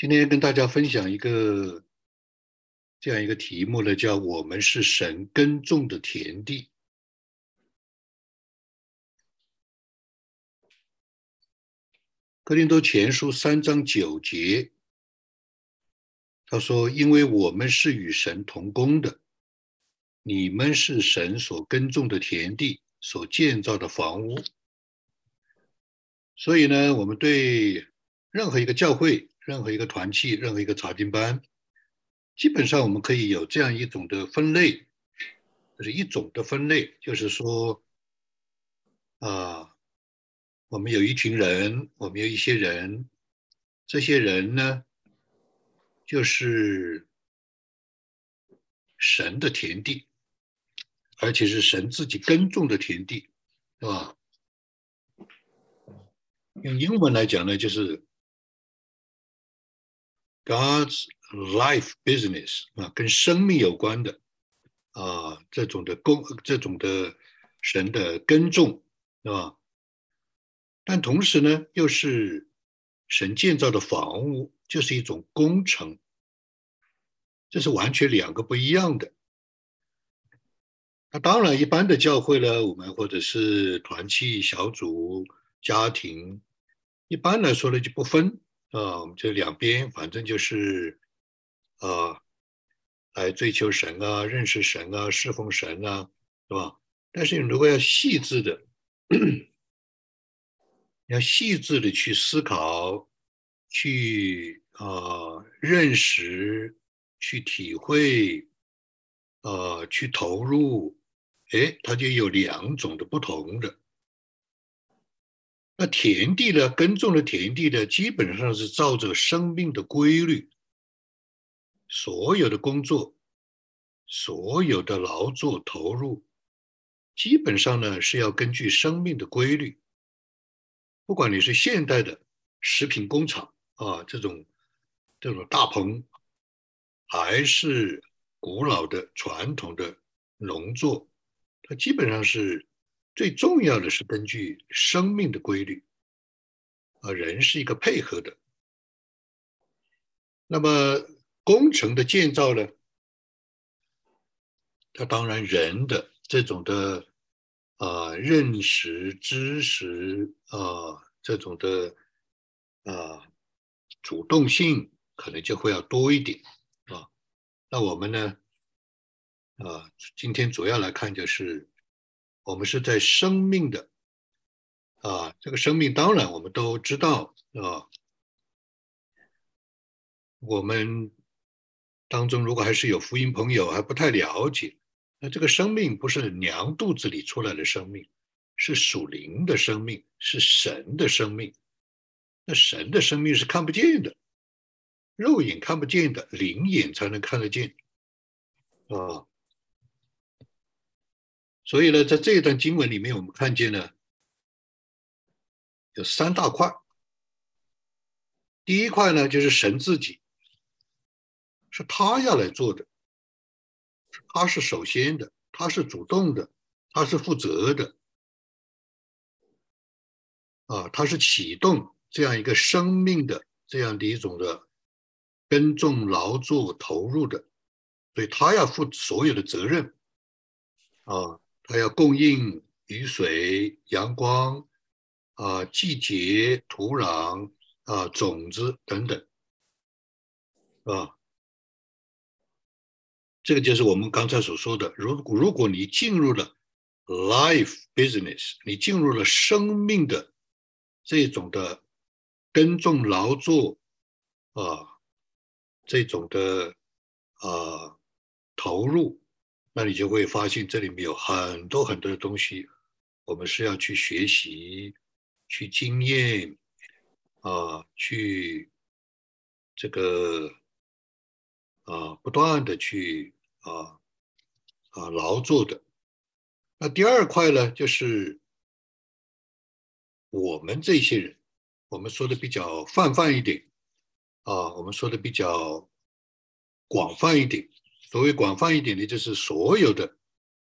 今天跟大家分享一个这样一个题目呢，叫“我们是神耕种的田地”。哥林多前书三章九节，他说：“因为我们是与神同工的，你们是神所耕种的田地，所建造的房屋。”所以呢，我们对任何一个教会。任何一个团契，任何一个查经班，基本上我们可以有这样一种的分类，就是一种的分类，就是说，啊，我们有一群人，我们有一些人，这些人呢，就是神的田地，而且是神自己耕种的田地，是吧？用英文来讲呢，就是。God's life business 啊，跟生命有关的啊，这种的工，这种的神的耕种，是吧？但同时呢，又是神建造的房屋，就是一种工程，这是完全两个不一样的。那当然，一般的教会呢，我们或者是团契小组、家庭，一般来说呢，就不分。啊，我们这两边反正就是，啊，来追求神啊，认识神啊，侍奉神啊，是吧？但是你如果要细致的，要细致的去思考，去啊认识，去体会，啊，去投入，哎，它就有两种的不同的。那田地呢？耕种的田地呢，基本上是照着生命的规律，所有的工作，所有的劳作投入，基本上呢是要根据生命的规律。不管你是现代的食品工厂啊，这种这种大棚，还是古老的传统的农作，它基本上是。最重要的是根据生命的规律，啊，人是一个配合的。那么工程的建造呢？它当然人的这种的啊认识、知识啊这种的啊主动性可能就会要多一点啊。那我们呢啊，今天主要来看就是。我们是在生命的啊，这个生命当然我们都知道啊。我们当中如果还是有福音朋友还不太了解，那这个生命不是娘肚子里出来的生命，是属灵的生命，是神的生命。那神的生命是看不见的，肉眼看不见的，灵眼才能看得见啊。所以呢，在这一段经文里面，我们看见呢，有三大块。第一块呢，就是神自己，是他要来做的，他是首先的，他是主动的，他是负责的，啊，他是启动这样一个生命的这样的一种的耕种劳作投入的，所以他要负所有的责任，啊。它要供应雨水、阳光啊、季节、土壤啊、种子等等，啊，这个就是我们刚才所说的。如果如果你进入了 life business，你进入了生命的这种的耕种劳作啊，这种的啊投入。那你就会发现这里面有很多很多的东西，我们是要去学习、去经验啊，去这个啊不断的去啊啊劳作的。那第二块呢，就是我们这些人，我们说的比较泛泛一点啊，我们说的比较广泛一点。所谓广泛一点的，就是所有的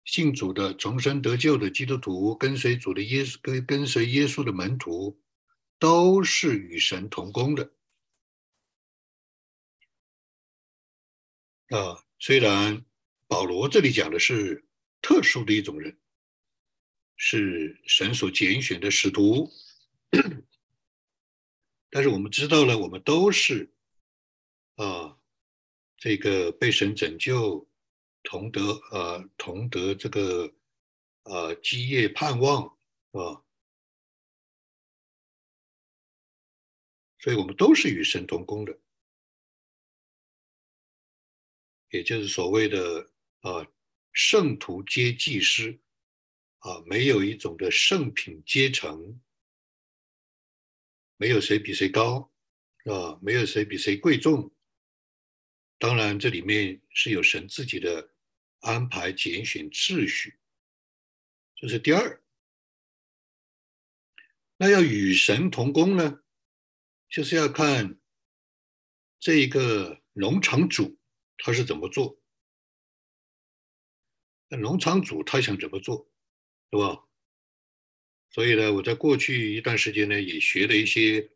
信主的、重生得救的基督徒，跟随主的耶稣、跟跟随耶稣的门徒，都是与神同工的。啊，虽然保罗这里讲的是特殊的一种人，是神所拣选的使徒，但是我们知道了，我们都是啊，这个被神拯救，同得呃同得这个呃基业盼望啊，所以我们都是与神同工的。也就是所谓的啊，圣徒皆祭司啊，没有一种的圣品阶层，没有谁比谁高啊，没有谁比谁贵重。当然，这里面是有神自己的安排、拣选、秩序，这是第二。那要与神同工呢，就是要看这一个农场主。他是怎么做？那农场主他想怎么做，是吧？所以呢，我在过去一段时间呢，也学了一些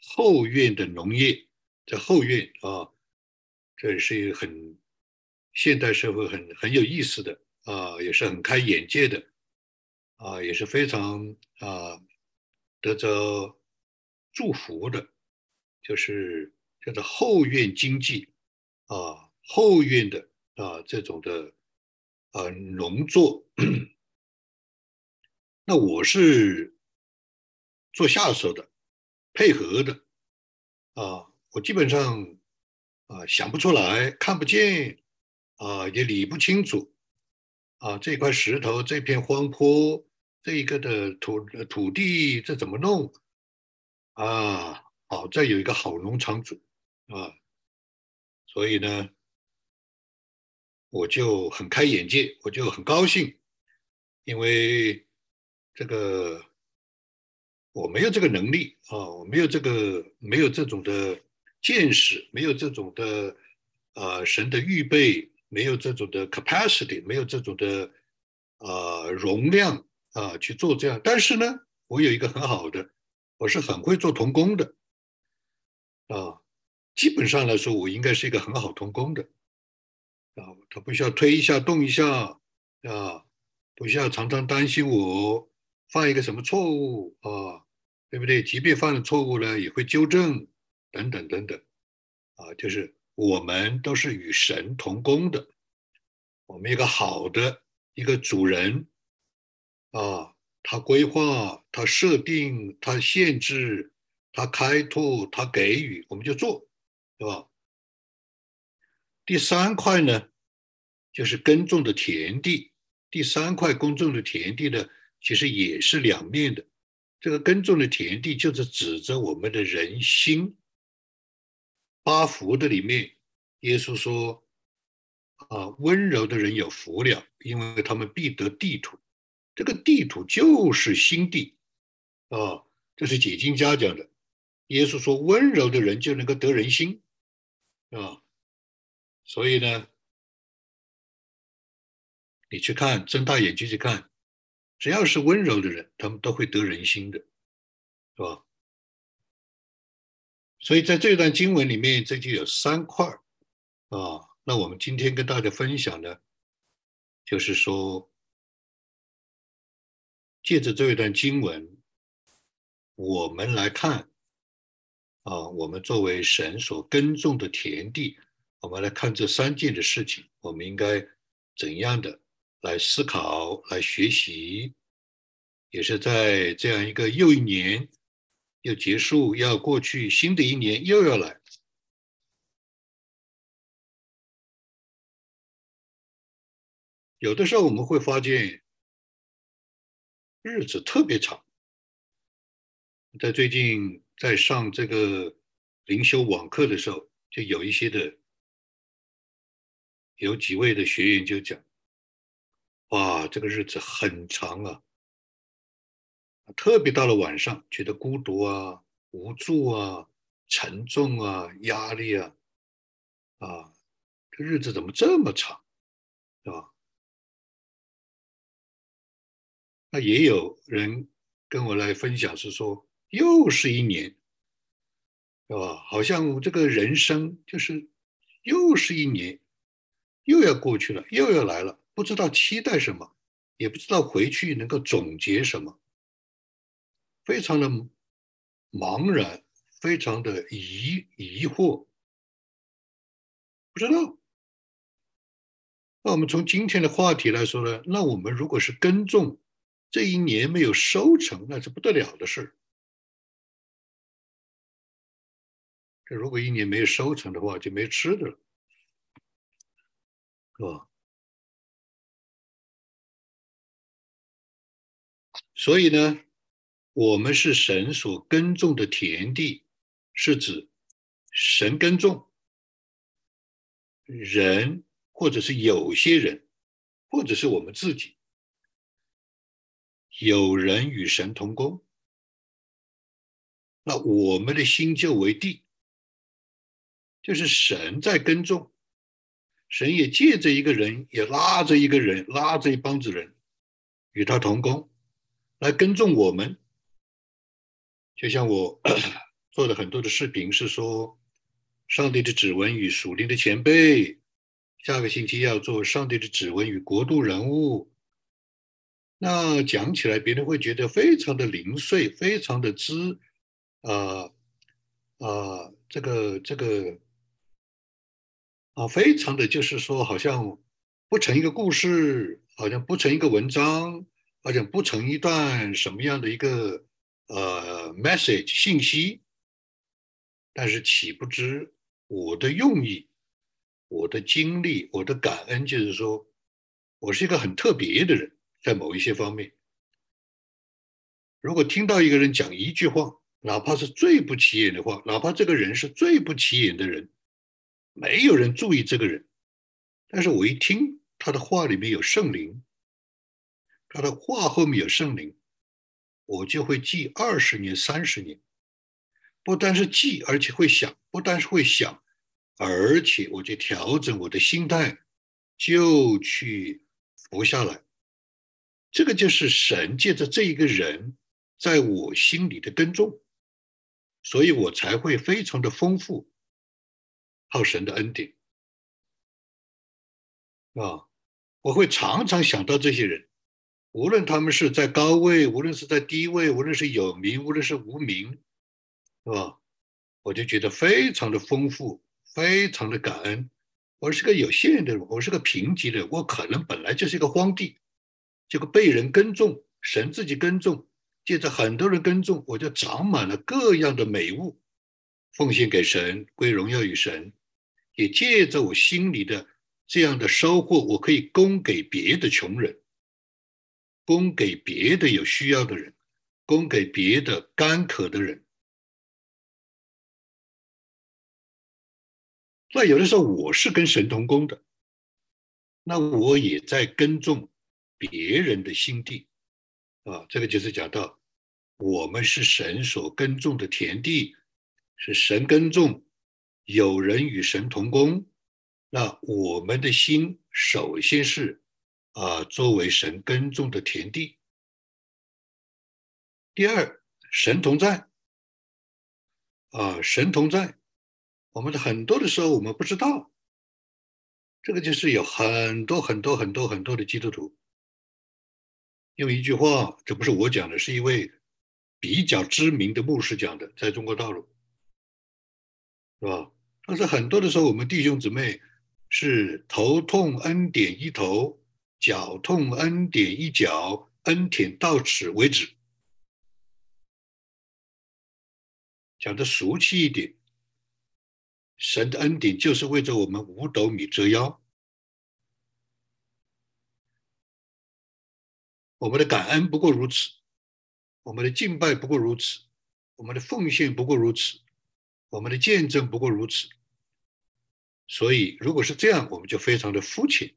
后院的农业，在后院啊，这是一个很现代社会很很有意思的啊，也是很开眼界的啊，也是非常啊得着祝福的，就是叫做后院经济啊。后院的啊，这种的啊农作，那我是做下手的，配合的啊，我基本上啊想不出来，看不见啊，也理不清楚啊，这块石头，这片荒坡，这一个的土土地，这怎么弄啊？好在有一个好农场主啊，所以呢。我就很开眼界，我就很高兴，因为这个我没有这个能力啊，我没有这个没有这种的见识，没有这种的呃神的预备，没有这种的 capacity，没有这种的呃容量啊去做这样。但是呢，我有一个很好的，我是很会做童工的啊，基本上来说，我应该是一个很好童工的。啊，他不需要推一下、动一下，啊，不需要常常担心我犯一个什么错误啊，对不对？即便犯了错误呢，也会纠正，等等等等，啊，就是我们都是与神同工的，我们一个好的一个主人，啊，他规划、他设定、他限制、他开拓、他给予，我们就做，对吧？第三块呢，就是耕种的田地。第三块耕种的田地呢，其实也是两面的。这个耕种的田地就是指着我们的人心。八福的里面，耶稣说：“啊，温柔的人有福了，因为他们必得地土。这个地土就是心地啊。”这是解经家讲的。耶稣说：“温柔的人就能够得人心。”啊。所以呢，你去看，睁大眼睛去看，只要是温柔的人，他们都会得人心的，是吧？所以在这段经文里面，这就有三块啊。那我们今天跟大家分享的，就是说，借着这一段经文，我们来看啊，我们作为神所耕种的田地。我们来看这三件的事情，我们应该怎样的来思考、来学习，也是在这样一个又一年要结束、要过去，新的一年又要来。有的时候我们会发现日子特别长，在最近在上这个灵修网课的时候，就有一些的。有几位的学员就讲：“哇，这个日子很长啊，特别到了晚上，觉得孤独啊、无助啊、沉重啊、压力啊，啊，这日子怎么这么长，是吧？”那也有人跟我来分享，是说又是一年，是吧？好像这个人生就是又是一年。又要过去了，又要来了，不知道期待什么，也不知道回去能够总结什么，非常的茫然，非常的疑疑惑，不知道。那我们从今天的话题来说呢，那我们如果是耕种，这一年没有收成，那是不得了的事。这如果一年没有收成的话，就没吃的了，是吧？所以呢，我们是神所耕种的田地，是指神耕种人。或者是有些人，或者是我们自己，有人与神同工，那我们的心就为地，就是神在耕种，神也借着一个人，也拉着一个人，拉着一帮子人，与他同工，来耕种我们。就像我 做的很多的视频是说，上帝的指纹与属灵的前辈。下个星期要做上帝的指纹与国度人物，那讲起来别人会觉得非常的零碎，非常的知，啊啊，这个这个啊，非常的就是说，好像不成一个故事，好像不成一个文章，好像不成一段什么样的一个呃 message 信息，但是岂不知我的用意。我的经历，我的感恩，就是说，我是一个很特别的人，在某一些方面。如果听到一个人讲一句话，哪怕是最不起眼的话，哪怕这个人是最不起眼的人，没有人注意这个人，但是我一听他的话里面有圣灵，他的话后面有圣灵，我就会记二十年、三十年，不单是记，而且会想，不单是会想。而且我就调整我的心态，就去服下来。这个就是神借着这一个人在我心里的耕种，所以我才会非常的丰富，靠神的恩典啊！我会常常想到这些人，无论他们是在高位，无论是在低位，无论是有名，无论是无名，是吧？我就觉得非常的丰富。非常的感恩，我是个有限的人，我是个贫瘠的，我可能本来就是一个荒地，结果被人耕种，神自己耕种，借着很多人耕种，我就长满了各样的美物，奉献给神，归荣耀与神，也借着我心里的这样的收获，我可以供给别的穷人，供给别的有需要的人，供给别的干渴的人。那有的时候我是跟神同工的，那我也在耕种别人的心地，啊，这个就是讲到我们是神所耕种的田地，是神耕种，有人与神同工，那我们的心首先是啊，作为神耕种的田地。第二，神同在，啊，神同在。我们的很多的时候，我们不知道，这个就是有很多很多很多很多的基督徒用一句话，这不是我讲的，是一位比较知名的牧师讲的，在中国大陆，是吧？但是很多的时候，我们弟兄姊妹是头痛恩典一头，脚痛恩典一脚，恩典到此为止，讲的俗气一点。神的恩典就是为着我们五斗米折腰，我们的感恩不过如此，我们的敬拜不过如此，我们的奉献不过如此，我们的见证不过如此。所以，如果是这样，我们就非常的肤浅。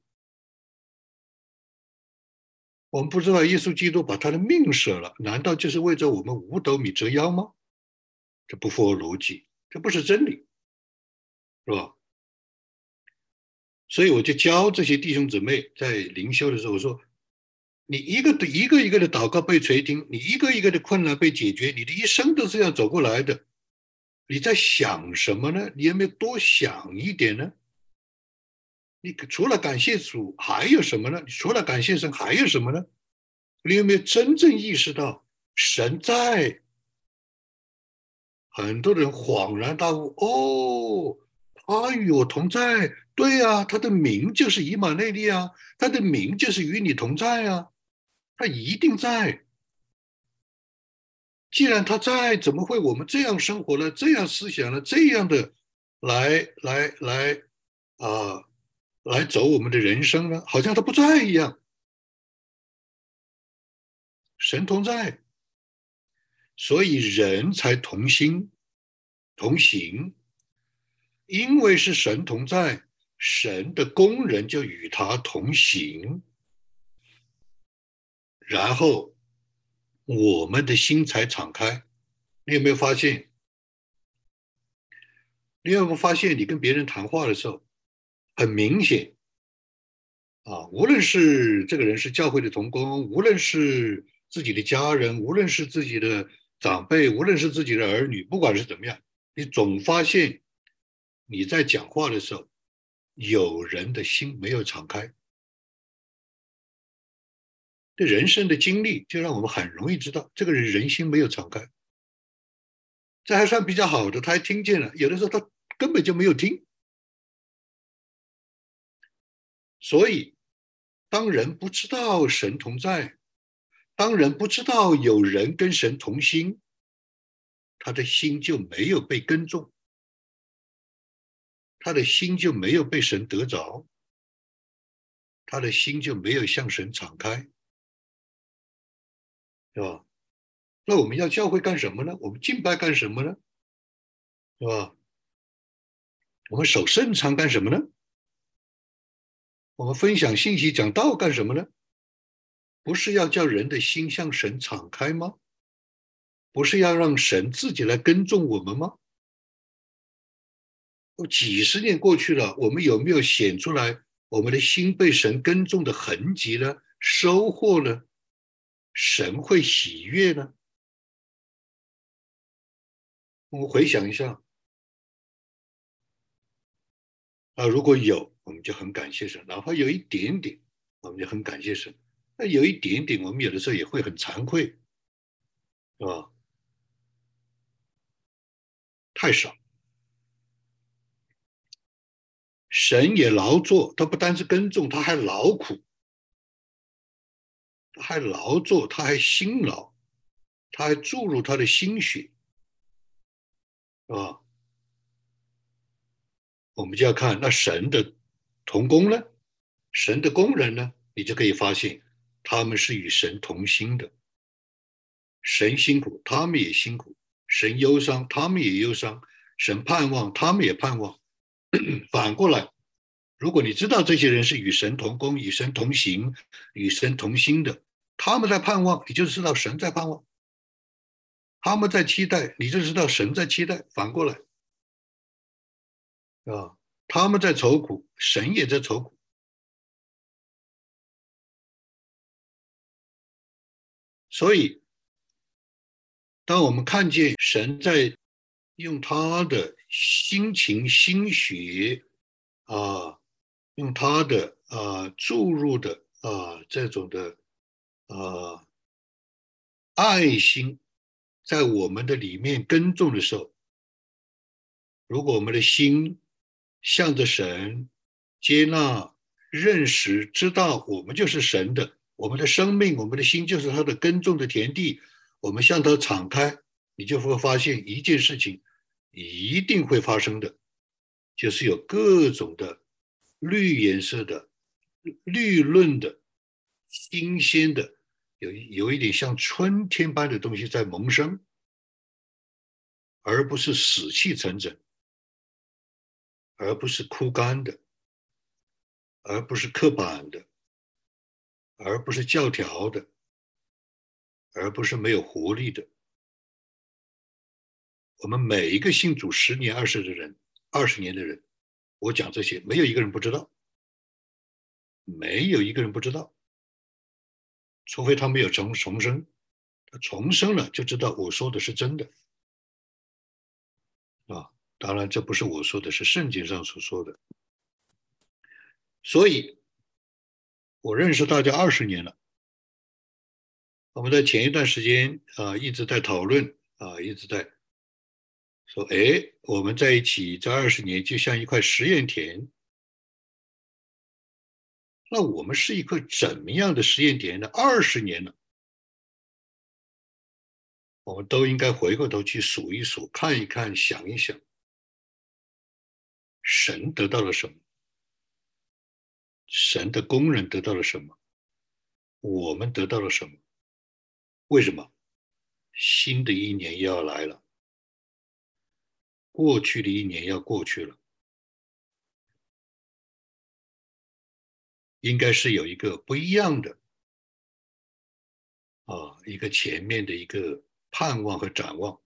我们不知道耶稣基督把他的命舍了，难道就是为着我们五斗米折腰吗？这不符合逻辑，这不是真理。是吧？所以我就教这些弟兄姊妹在灵修的时候，我说：你一个一个一个的祷告被垂听，你一个一个的困难被解决，你的一生都是这样走过来的。你在想什么呢？你有没有多想一点呢？你除了感谢主还有什么呢？你除了感谢神还有什么呢？你有没有真正意识到神在？很多人恍然大悟，哦，他与我同在。对呀，他的名就是以马内利啊，他的名就是与你同在啊，他一定在。既然他在，怎么会我们这样生活了，这样思想了，这样的来来来啊，来走我们的人生呢？好像他不在一样。神同在，所以人才同心同行，因为是神同在。神的工人就与他同行，然后我们的心才敞开。你有没有发现？你有没有发现，你跟别人谈话的时候，很明显啊，无论是这个人是教会的同工，无论是自己的家人，无论是自己的长辈，无论是自己的儿女，不管是怎么样，你总发现你在讲话的时候。有人的心没有敞开，这人生的经历就让我们很容易知道，这个人人心没有敞开。这还算比较好的，他还听见了；有的时候他根本就没有听。所以，当人不知道神同在，当人不知道有人跟神同心，他的心就没有被耕种。他的心就没有被神得着，他的心就没有向神敞开，是吧？那我们要教会干什么呢？我们敬拜干什么呢？是吧？我们守圣餐干什么呢？我们分享信息、讲道干什么呢？不是要叫人的心向神敞开吗？不是要让神自己来耕种我们吗？几十年过去了，我们有没有显出来我们的心被神耕种的痕迹呢？收获呢？神会喜悦呢？我们回想一下啊，如果有，我们就很感谢神；哪怕有一点点，我们就很感谢神。那有一点点，我们有的时候也会很惭愧，是吧？太少。神也劳作，他不单是耕种，他还劳苦，他还劳作，他还辛劳，他还注入他的心血，是吧？我们就要看那神的同工呢，神的工人呢，你就可以发现他们是与神同心的。神辛苦，他们也辛苦；神忧伤，他们也忧伤；神盼望，他们也盼望。反过来，如果你知道这些人是与神同工、与神同行、与神同心的，他们在盼望，你就知道神在盼望；他们在期待，你就知道神在期待。反过来，啊，他们在愁苦，神也在愁苦。所以，当我们看见神在用他的。心情、心血啊，用他的啊注入的啊这种的啊爱心，在我们的里面耕种的时候，如果我们的心向着神，接纳、认识、知道我们就是神的，我们的生命、我们的心就是他的耕种的田地，我们向他敞开，你就会发现一件事情。一定会发生的，就是有各种的绿颜色的、绿润的、新鲜的，有有一点像春天般的东西在萌生，而不是死气沉沉，而不是枯干的，而不是刻板的，而不是教条的，而不是没有活力的。我们每一个信主十年、二十的人，二十年的人，我讲这些，没有一个人不知道，没有一个人不知道，除非他没有重重生，他重生了就知道我说的是真的，啊，当然这不是我说的，是圣经上所说的。所以，我认识大家二十年了。我们在前一段时间啊，一直在讨论啊，一直在说，哎，我们在一起这二十年就像一块实验田。那我们是一块怎么样的实验田呢？二十年了，我们都应该回过头去数一数，看一看，想一想，神得到了什么？神的工人得到了什么？我们得到了什么？为什么？新的一年又要来了，过去的一年要过去了，应该是有一个不一样的啊，一个前面的一个盼望和展望。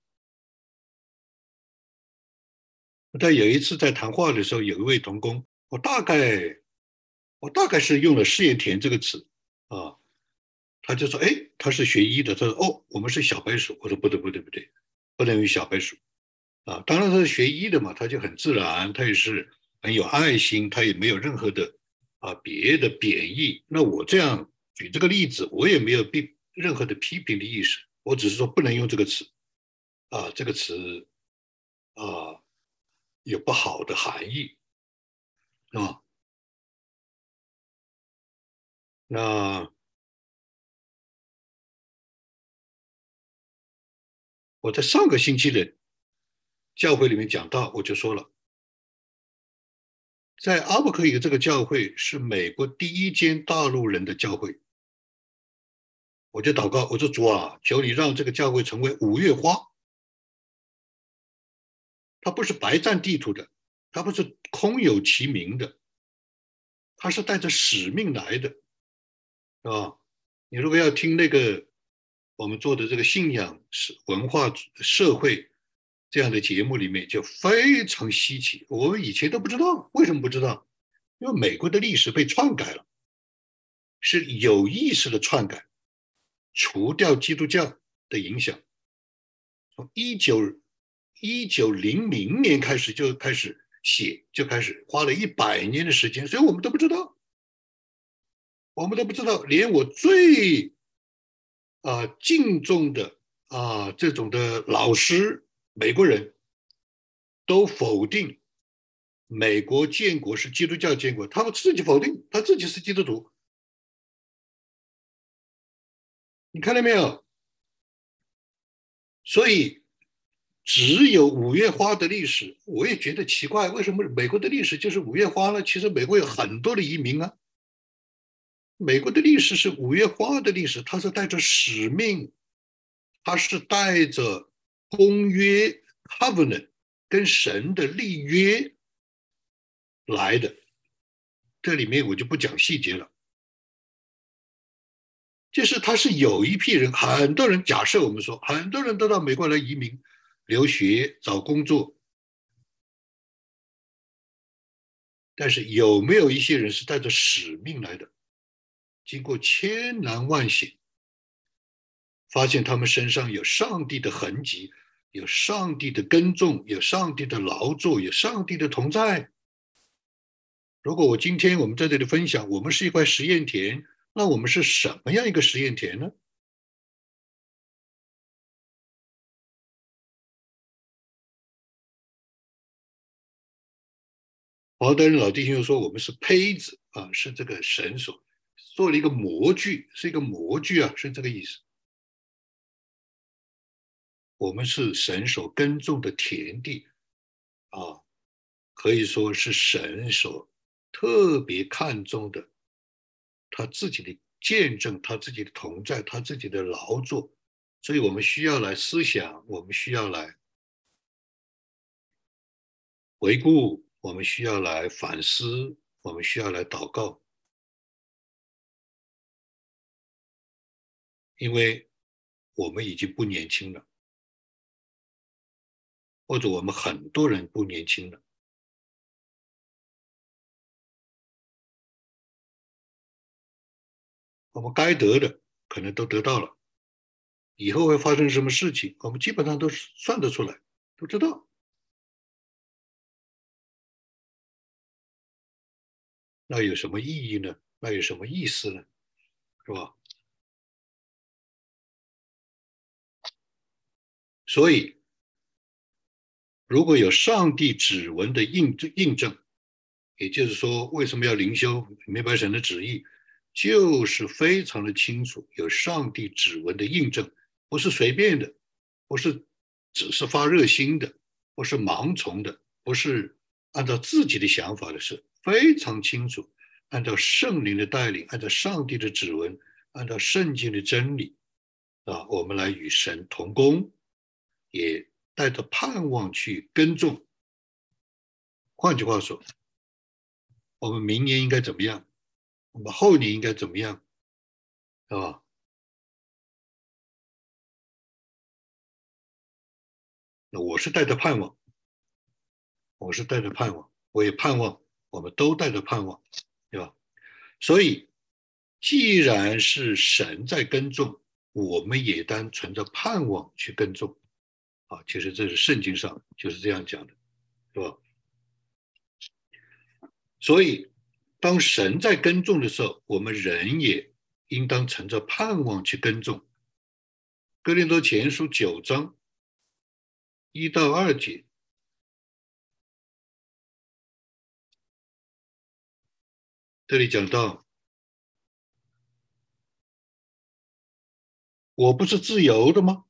但有一次在谈话的时候，有一位同工，我大概我大概是用了“试验田”这个词啊。他就说：“哎，他是学医的。”他说：“哦，我们是小白鼠。”我说：“不对，不对，不对，不能用小白鼠。”啊，当然他是学医的嘛，他就很自然，他也是很有爱心，他也没有任何的啊别的贬义。那我这样举这个例子，我也没有批任何的批评的意思，我只是说不能用这个词，啊，这个词啊有不好的含义，啊，那。我在上个星期的教会里面讲到，我就说了，在阿布克伊这个教会是美国第一间大陆人的教会，我就祷告，我说主啊，求你让这个教会成为五月花，它不是白占地图的，它不是空有其名的，它是带着使命来的，啊，你如果要听那个。我们做的这个信仰是文化社会这样的节目里面就非常稀奇，我们以前都不知道，为什么不知道？因为美国的历史被篡改了，是有意识的篡改，除掉基督教的影响。从一九一九零零年开始就开始写，就开始花了一百年的时间，所以我们都不知道，我们都不知道，连我最。啊，敬重的啊，这种的老师，美国人都否定美国建国是基督教建国，他们自己否定，他自己是基督徒。你看到没有？所以只有五月花的历史，我也觉得奇怪，为什么美国的历史就是五月花呢？其实美国有很多的移民啊。美国的历史是五月花的历史，它是带着使命，它是带着公约 （covenant） 跟神的立约来的。这里面我就不讲细节了，就是他是有一批人，很多人假设我们说，很多人都到美国来移民、留学、找工作，但是有没有一些人是带着使命来的？经过千难万险，发现他们身上有上帝的痕迹，有上帝的耕种，有上帝的劳作，有上帝的同在。如果我今天我们在这里分享，我们是一块实验田，那我们是什么样一个实验田呢？好多人老弟兄又说，我们是胚子啊，是这个神所。做了一个模具，是一个模具啊，是这个意思。我们是神所耕种的田地啊，可以说是神所特别看重的，他自己的见证，他自己的同在，他自己的劳作，所以我们需要来思想，我们需要来回顾，我们需要来反思，我们需要来祷告。因为我们已经不年轻了，或者我们很多人不年轻了，我们该得的可能都得到了，以后会发生什么事情，我们基本上都算得出来，都知道。那有什么意义呢？那有什么意思呢？是吧？所以，如果有上帝指纹的印证，印证，也就是说，为什么要灵修？明白神的旨意，就是非常的清楚，有上帝指纹的印证，不是随便的，不是只是发热心的，不是盲从的，不是按照自己的想法的事，非常清楚。按照圣灵的带领，按照上帝的指纹，按照圣经的真理，啊，我们来与神同工，也带着盼望去耕种。换句话说，我们明年应该怎么样？我们后年应该怎么样？是吧？那我是带着盼望，我是带着盼望，我也盼望，我们都带着盼望。对吧？所以，既然是神在耕种，我们也当存着盼望去耕种。啊，其实这是圣经上就是这样讲的，是吧？所以，当神在耕种的时候，我们人也应当存着盼望去耕种。哥林多前书九章一到二节。这里讲到，我不是自由的吗？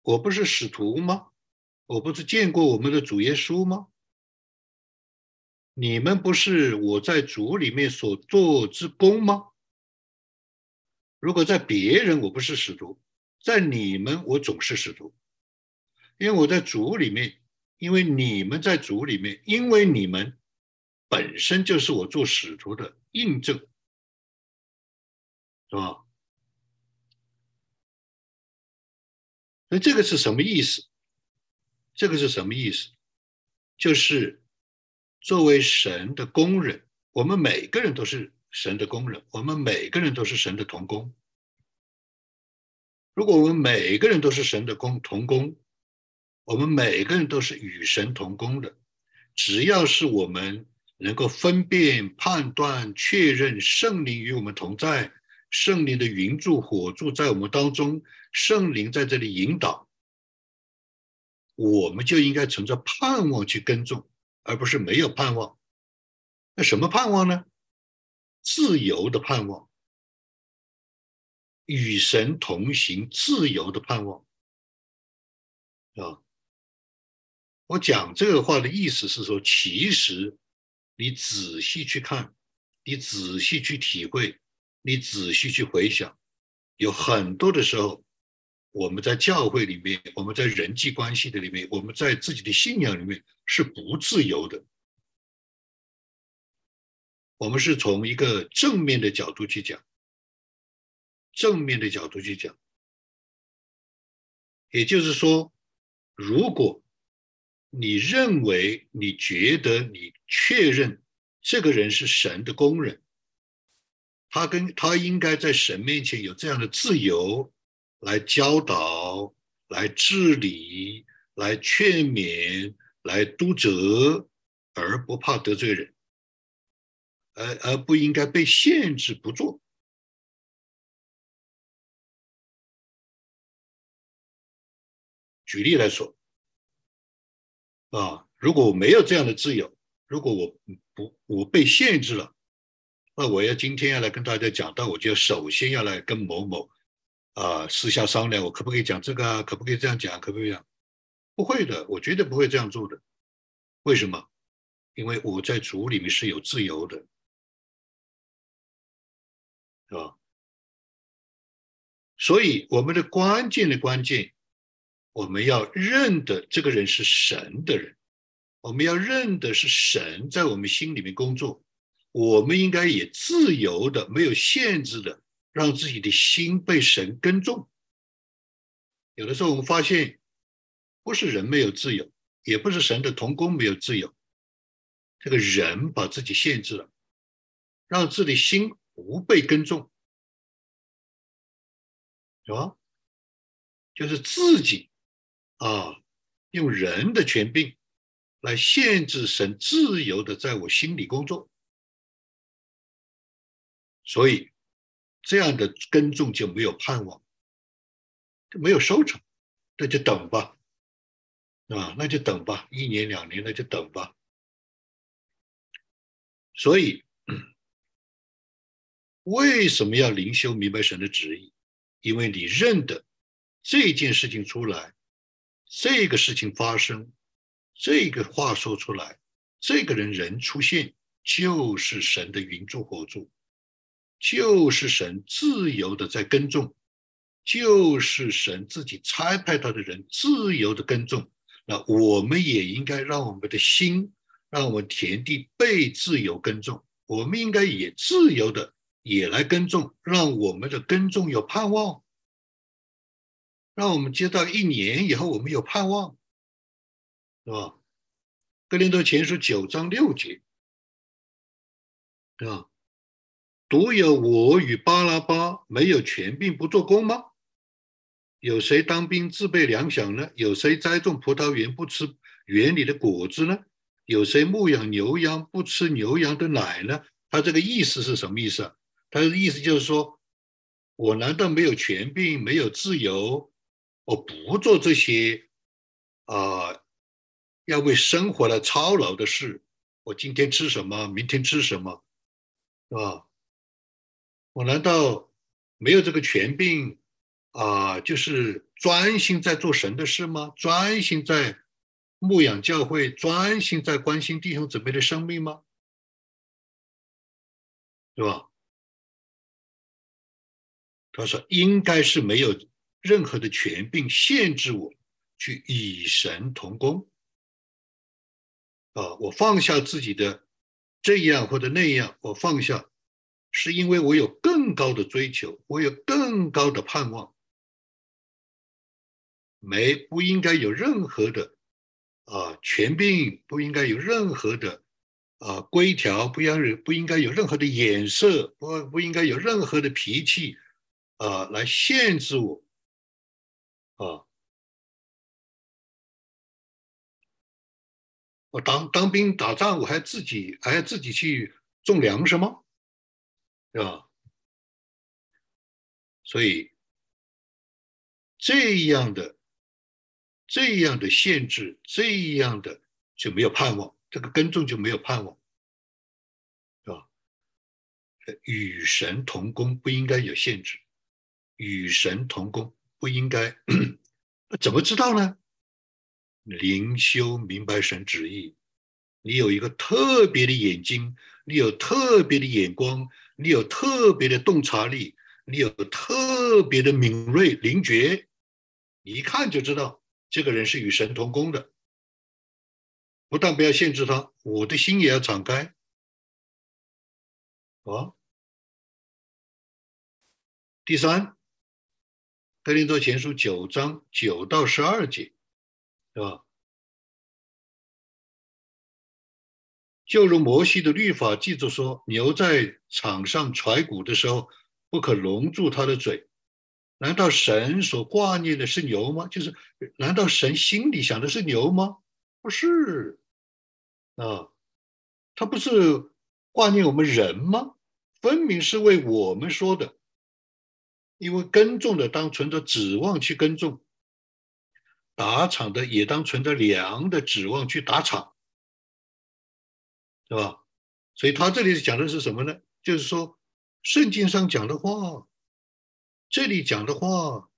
我不是使徒吗？我不是见过我们的主耶稣吗？你们不是我在主里面所做之功吗？如果在别人我不是使徒，在你们我总是使徒，因为我在主里面，因为你们在主里面，因为你们本身就是我做使徒的。印证是吧？那这个是什么意思？这个是什么意思？就是作为神的工人，我们每个人都是神的工人，我们每个人都是神的同工。如果我们每个人都是神的工同工，我们每个人都是与神同工的，只要是我们。能够分辨、判断、确认圣灵与我们同在，圣灵的云柱、火柱在我们当中，圣灵在这里引导，我们就应该存着盼望去耕种，而不是没有盼望。那什么盼望呢？自由的盼望，与神同行、自由的盼望。啊，我讲这个话的意思是说，其实。你仔细去看，你仔细去体会，你仔细去回想，有很多的时候，我们在教会里面，我们在人际关系的里面，我们在自己的信仰里面是不自由的。我们是从一个正面的角度去讲，正面的角度去讲，也就是说，如果。你认为，你觉得，你确认这个人是神的工人，他跟他应该在神面前有这样的自由，来教导、来治理、来劝勉、来督责，而不怕得罪人，而而不应该被限制不做。举例来说。啊，如果我没有这样的自由，如果我不我被限制了，那我要今天要来跟大家讲到，我就首先要来跟某某啊私下商量，我可不可以讲这个啊？可不可以这样讲？可不可以讲？不会的，我绝对不会这样做的。为什么？因为我在主里面是有自由的，是吧？所以我们的关键的关键。我们要认得这个人是神的人，我们要认的是神在我们心里面工作，我们应该也自由的、没有限制的，让自己的心被神耕种。有的时候我们发现，不是人没有自由，也不是神的童工没有自由，这个人把自己限制了，让自己心不被耕种，是吧？就是自己。啊，用人的权柄来限制神自由的在我心里工作，所以这样的耕种就没有盼望，就没有收成，那就等吧，啊，那就等吧，一年两年那就等吧。所以，为什么要灵修明白神的旨意？因为你认得这件事情出来，这个事情发生，这个话说出来，这个人人出现，就是神的云柱火柱，就是神自由的在耕种，就是神自己差派他的人自由的耕种。那我们也应该让我们的心。让我们田地被自由耕种，我们应该也自由的也来耕种，让我们的耕种有盼望，让我们接到一年以后我们有盼望，吧？格林多前书九章六节，对吧？独有我与巴拉巴没有权柄不做工吗？有谁当兵自备粮饷呢？有谁栽种葡萄园不吃园里的果子呢？有谁牧养牛羊不吃牛羊的奶呢？他这个意思是什么意思啊？他的意思就是说，我难道没有权柄、没有自由？我不做这些啊，要为生活来操劳的事。我今天吃什么，明天吃什么，是吧？我难道没有这个权柄啊？就是专心在做神的事吗？专心在。牧养教会，专心在关心弟兄姊妹的生命吗？是吧？他说，应该是没有任何的权柄限制我去与神同工。啊，我放下自己的这样或者那样，我放下，是因为我有更高的追求，我有更高的盼望，没不应该有任何的。啊，权柄不应该有任何的啊规条，不要不应该有任何的眼色，不不应该有任何的脾气啊，来限制我啊！我当当兵打仗，我还自己还要自己去种粮食吗？对吧？所以这样的。这样的限制，这样的就没有盼望，这个耕种就没有盼望，是吧？与神同工不应该有限制，与神同工不应该，怎么知道呢？灵修明白神旨意，你有一个特别的眼睛，你有特别的眼光，你有特别的洞察力，你有特别的敏锐灵觉，一看就知道。这个人是与神同工的，不但不要限制他，我的心也要敞开。啊，第三，《格林多前书》九章九到十二节，是吧？就如摩西的律法记着说，牛在场上踹骨的时候，不可笼住它的嘴。难道神所挂念的是牛吗？就是，难道神心里想的是牛吗？不是，啊，他不是挂念我们人吗？分明是为我们说的，因为耕种的当存着指望去耕种，打场的也当存着粮的指望去打场，对吧？所以他这里讲的是什么呢？就是说，圣经上讲的话。这里讲的话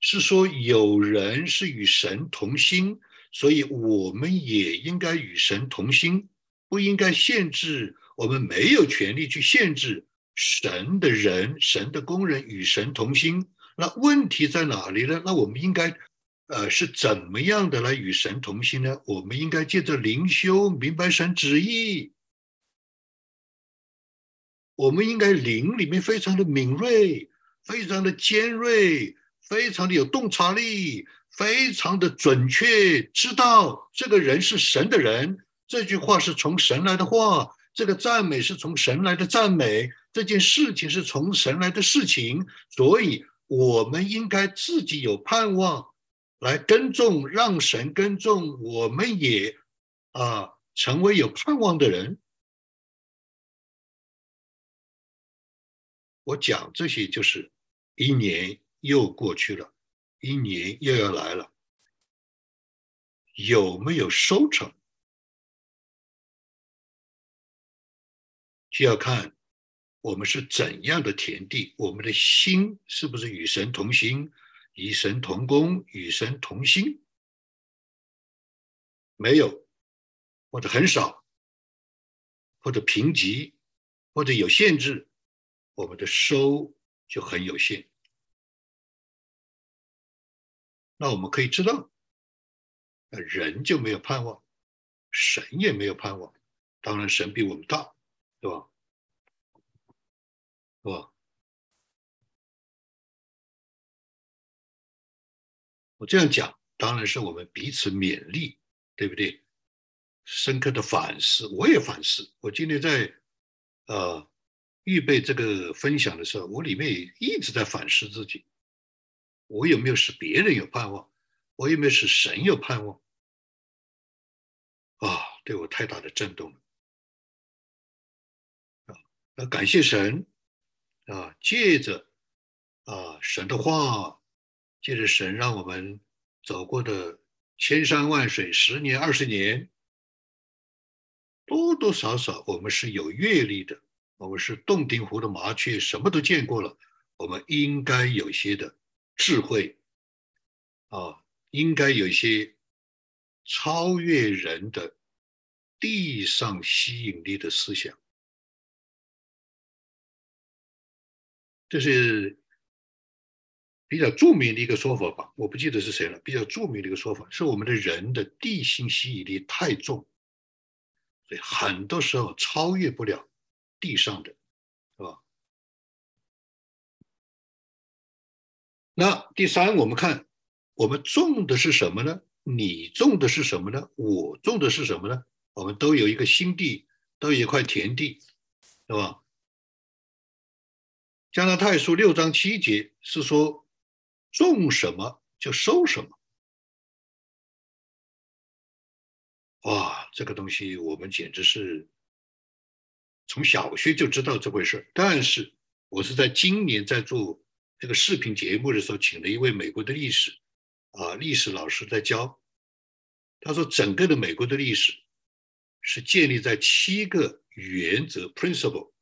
是说，有人是与神同心，所以我们也应该与神同心，不应该限制。我们没有权利去限制神的人、神的工人与神同心。那问题在哪里呢？那我们应该，呃，是怎么样的来与神同心呢？我们应该借着灵修明白神旨意。我们应该灵里面非常的敏锐。非常的尖锐，非常的有洞察力，非常的准确，知道这个人是神的人。这句话是从神来的话，这个赞美是从神来的赞美，这件事情是从神来的事情。所以，我们应该自己有盼望，来耕种，让神耕种，我们也啊成为有盼望的人。我讲这些就是一年又过去了，一年又要来了，有没有收成，就要看我们是怎样的田地，我们的心是不是与神同心、与神同工、与神同心？没有，或者很少，或者贫瘠，或者有限制。我们的收就很有限，那我们可以知道，那人就没有盼望，神也没有盼望。当然，神比我们大，对吧？是吧？我这样讲，当然是我们彼此勉励，对不对？深刻的反思，我也反思。我今天在，呃。预备这个分享的时候，我里面也一直在反思自己：我有没有使别人有盼望？我有没有使神有盼望？啊，对我太大的震动了！啊，要感谢神啊！借着啊神的话，借着神让我们走过的千山万水、十年、二十年，多多少少我们是有阅历的。我们是洞庭湖的麻雀，什么都见过了。我们应该有些的智慧啊，应该有些超越人的地上吸引力的思想。这是比较著名的一个说法吧？我不记得是谁了。比较著名的一个说法是，我们的人的地心吸引力太重，所以很多时候超越不了。地上的，是吧？那第三，我们看我们种的是什么呢？你种的是什么呢？我种的是什么呢？我们都有一个新地，都有一块田地，是吧？加拉太书六章七节是说，种什么就收什么。哇，这个东西我们简直是。从小学就知道这回事，但是我是在今年在做这个视频节目的时候，请了一位美国的历史啊历史老师在教。他说，整个的美国的历史是建立在七个原则 （principle）。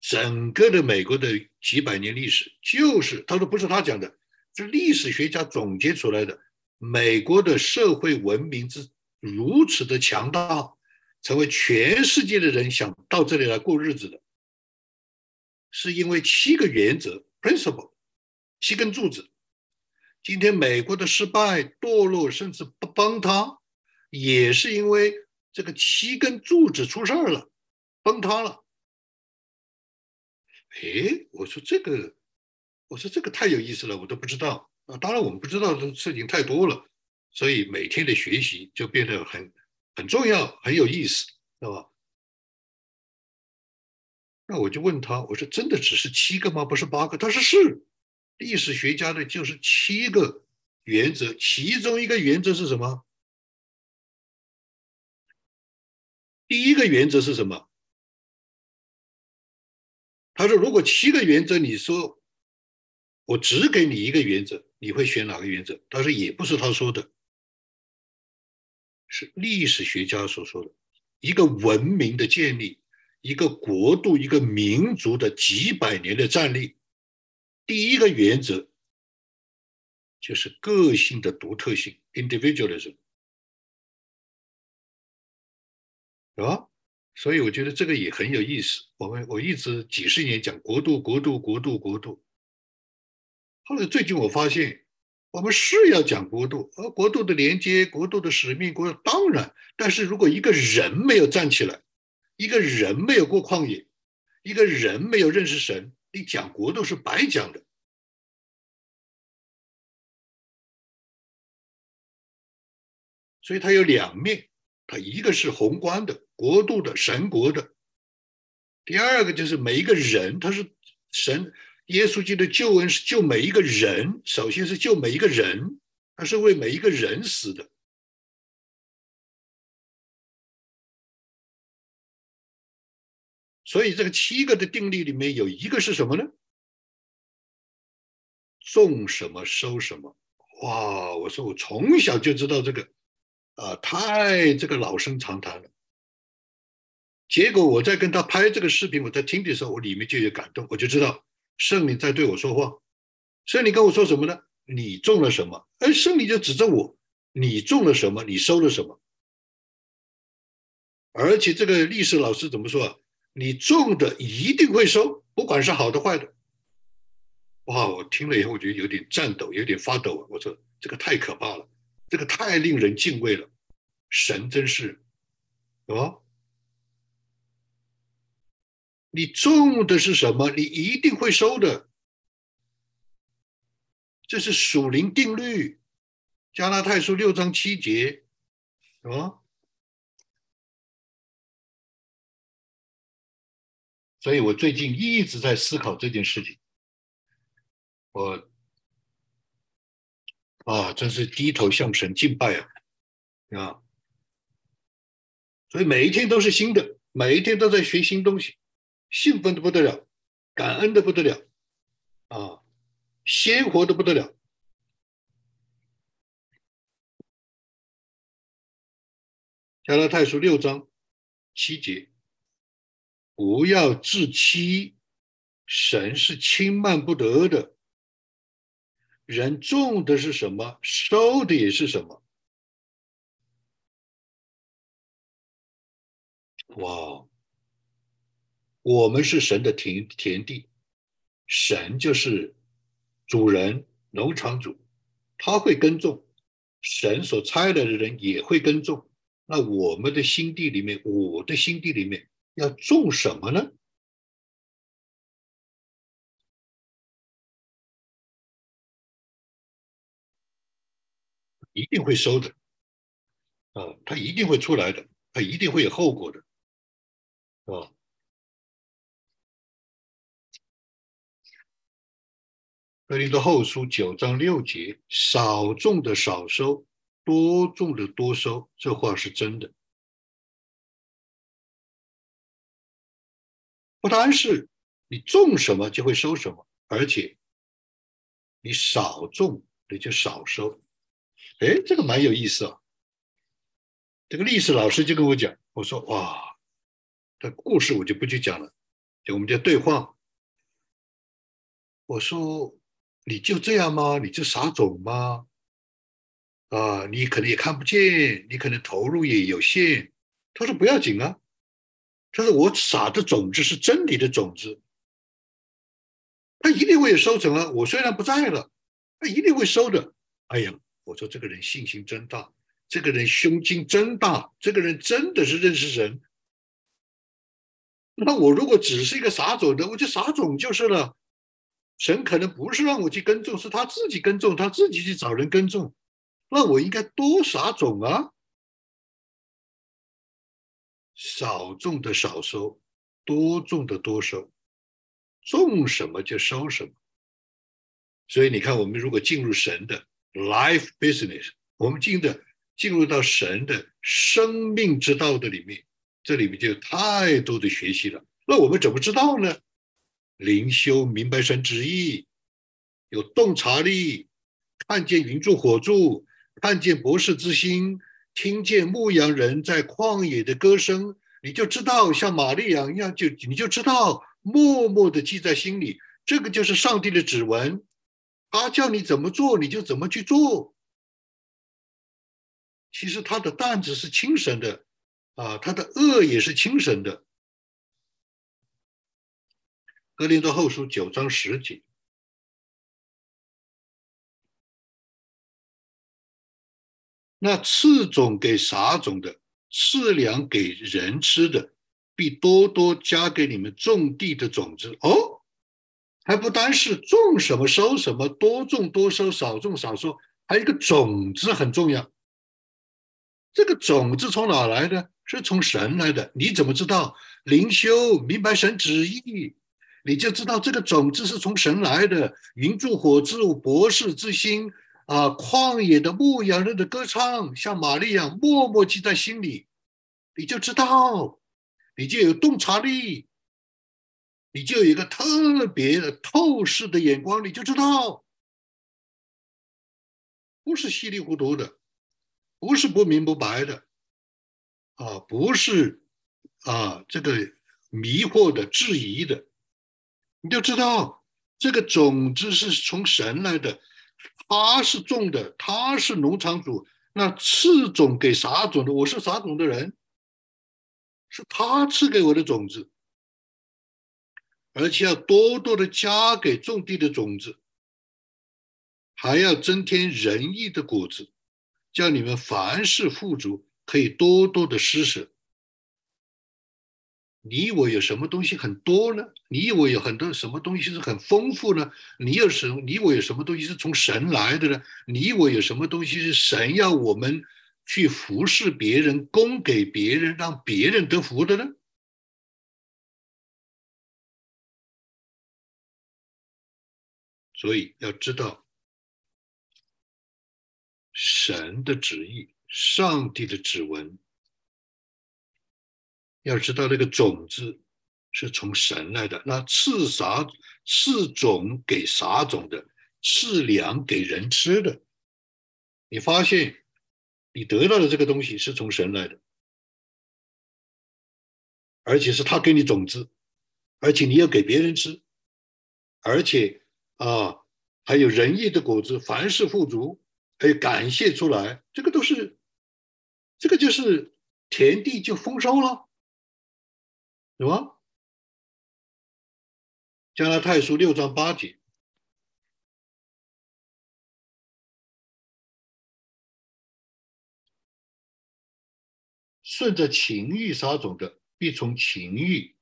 整个的美国的几百年历史，就是他说不是他讲的，是历史学家总结出来的。美国的社会文明之如此的强大。成为全世界的人想到这里来过日子的，是因为七个原则 （principle），七根柱子。今天美国的失败、堕落，甚至不崩塌，也是因为这个七根柱子出事儿了，崩塌了。哎，我说这个，我说这个太有意思了，我都不知道啊。当然，我们不知道的事情太多了，所以每天的学习就变得很。很重要，很有意思，对吧？那我就问他，我说：“真的只是七个吗？不是八个？”他说：“是。”历史学家的就是七个原则，其中一个原则是什么？第一个原则是什么？他说：“如果七个原则，你说我只给你一个原则，你会选哪个原则？”他说：“也不是他说的。”是历史学家所说的，一个文明的建立，一个国度、一个民族的几百年的战力，第一个原则就是个性的独特性 （individualism），啊，所以我觉得这个也很有意思。我们我一直几十年讲国度、国度、国度、国度，后来最近我发现。我们是要讲国度，而国度的连接、国度的使命，国当然。但是如果一个人没有站起来，一个人没有过旷野，一个人没有认识神，你讲国度是白讲的。所以它有两面，它一个是宏观的国度的神国的，第二个就是每一个人，他是神。耶稣基督的救恩是救每一个人，首先是救每一个人，他是为每一个人死的。所以这个七个的定律里面有一个是什么呢？种什么收什么。哇！我说我从小就知道这个，啊，太这个老生常谈了。结果我在跟他拍这个视频，我在听的时候，我里面就有感动，我就知道圣灵在对我说话。圣灵跟我说什么呢？你种了什么？哎，圣灵就指着我，你种了什么？你收了什么？而且这个历史老师怎么说啊？你种的一定会收，不管是好的坏的。哇！我听了以后，我觉得有点颤抖，有点发抖。我说这个太可怕了，这个太令人敬畏了。神真是，哦，你种的是什么，你一定会收的。这是属灵定律，加拉太书六章七节，啊。所以我最近一直在思考这件事情。我啊，真是低头向神敬拜啊！啊，所以每一天都是新的，每一天都在学新东西，兴奋的不得了，感恩的不得了，啊，鲜活的不得了。加拉太书六章七节，不要自欺，神是轻慢不得的。人种的是什么，收的也是什么。哇！我们是神的田田地，神就是主人、农场主，他会耕种，神所差来的人也会耕种。那我们的心地里面，我的心地里面要种什么呢？一定会收的，啊，他一定会出来的，他一定会有后果的，啊。格林的后书九章六节：少种的少收，多种的多收。这话是真的。不单是你种什么就会收什么，而且你少种你就少收。哎，这个蛮有意思啊！这个历史老师就跟我讲，我说哇，这故事我就不去讲了，就我们就对话。我说你就这样吗？你就撒种吗？啊，你可能也看不见，你可能投入也有限。他说不要紧啊，他说我撒的种子是真理的种子，他一定会有收成啊！我虽然不在了，他一定会收的。哎呀！我说这个人信心真大，这个人胸襟真大，这个人真的是认识神。那我如果只是一个撒种的，我就撒种就是了。神可能不是让我去耕种，是他自己耕种，他自己去找人耕种。那我应该多撒种啊，少种的少收，多种的多收，种什么就收什么。所以你看，我们如果进入神的。Life business，我们进的进入到神的生命之道的里面，这里面就有太多的学习了。那我们怎么知道呢？灵修明白神旨意，有洞察力，看见云柱火柱，看见博士之心，听见牧羊人在旷野的歌声，你就知道像玛利亚一样，就你就知道默默的记在心里。这个就是上帝的指纹。他叫你怎么做，你就怎么去做。其实他的担子是轻省的，啊，他的恶也是轻省的。格林多后书九章十节，那赐种给撒种的，赐粮给人吃的，必多多加给你们种地的种子。哦。还不单是种什么收什么，多种多收，少种少收，还有一个种子很重要。这个种子从哪来的？是从神来的。你怎么知道？灵修明白神旨意，你就知道这个种子是从神来的。云柱火柱，博士之心啊，旷野的牧羊人的歌唱，像玛丽一样默默记在心里，你就知道，你就有洞察力。你就有一个特别的透视的眼光，你就知道，不是稀里糊涂的，不是不明不白的，啊，不是啊，这个迷惑的、质疑的，你就知道这个种子是从神来的，他是种的，他是农场主，那赐种给撒种的，我是撒种的人，是他赐给我的种子。而且要多多的加给种地的种子，还要增添仁义的果子，叫你们凡事富足，可以多多的施舍。你我有什么东西很多呢？你我有很多什么东西是很丰富呢？你有什么你我有什么东西是从神来的呢？你我有什么东西是神要我们去服侍别人、供给别人、让别人得福的呢？所以要知道神的旨意，上帝的指纹。要知道那个种子是从神来的，那赐啥赐种给啥种的，赐粮给人吃的。你发现你得到的这个东西是从神来的，而且是他给你种子，而且你要给别人吃，而且。啊，还有仁义的果子，凡事富足，还有感谢出来，这个都是，这个就是田地就丰收了，什么？加拉太书六章八节，顺着情欲撒种的，必从情欲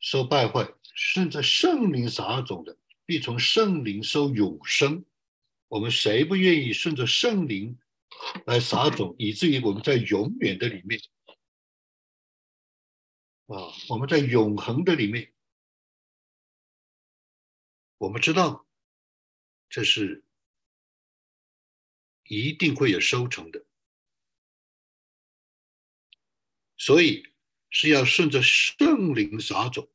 受败坏；顺着圣灵撒种的。必从圣灵收永生。我们谁不愿意顺着圣灵来撒种，以至于我们在永远的里面啊，我们在永恒的里面，我们知道这是一定会有收成的，所以是要顺着圣灵撒种，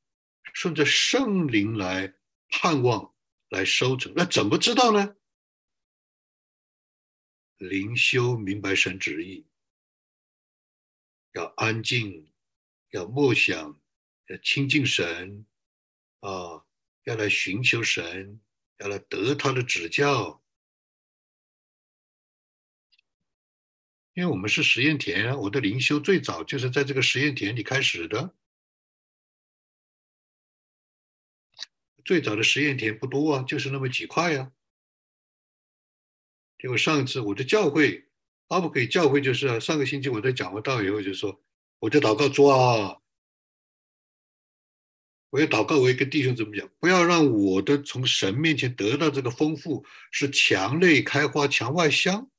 顺着圣灵来。盼望来收成，那怎么知道呢？灵修明白神旨意，要安静，要默想，要亲近神，啊，要来寻求神，要来得他的指教。因为我们是实验田，我的灵修最早就是在这个实验田里开始的。最早的实验田不多啊，就是那么几块呀。结果上一次我的教会，阿不给教会就是上个星期我在讲完道以后就说，我就祷告说啊，我要祷告，我也跟弟兄怎么讲，不要让我的从神面前得到这个丰富是墙内开花墙外香。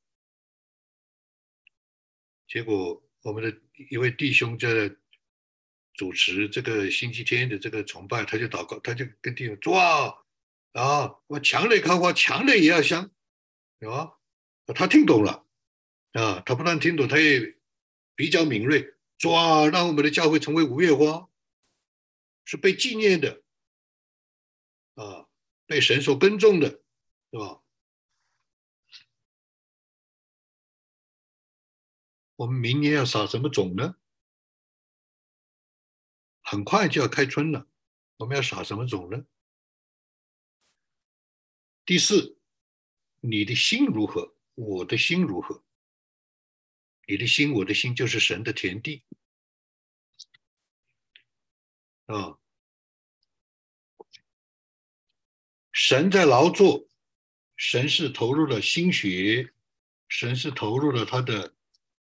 结果我们的一位弟兄在。主持这个星期天的这个崇拜，他就祷告，他就跟弟兄说啊，啊，我墙内开花，墙内也要香，啊，他听懂了，啊，他不但听懂，他也比较敏锐，抓让我们的教会成为五月花，是被纪念的，啊，被神所耕种的，是吧？我们明年要撒什么种呢？很快就要开春了，我们要撒什么种呢？第四，你的心如何？我的心如何？你的心，我的心，就是神的田地啊！神在劳作，神是投入了心血，神是投入了他的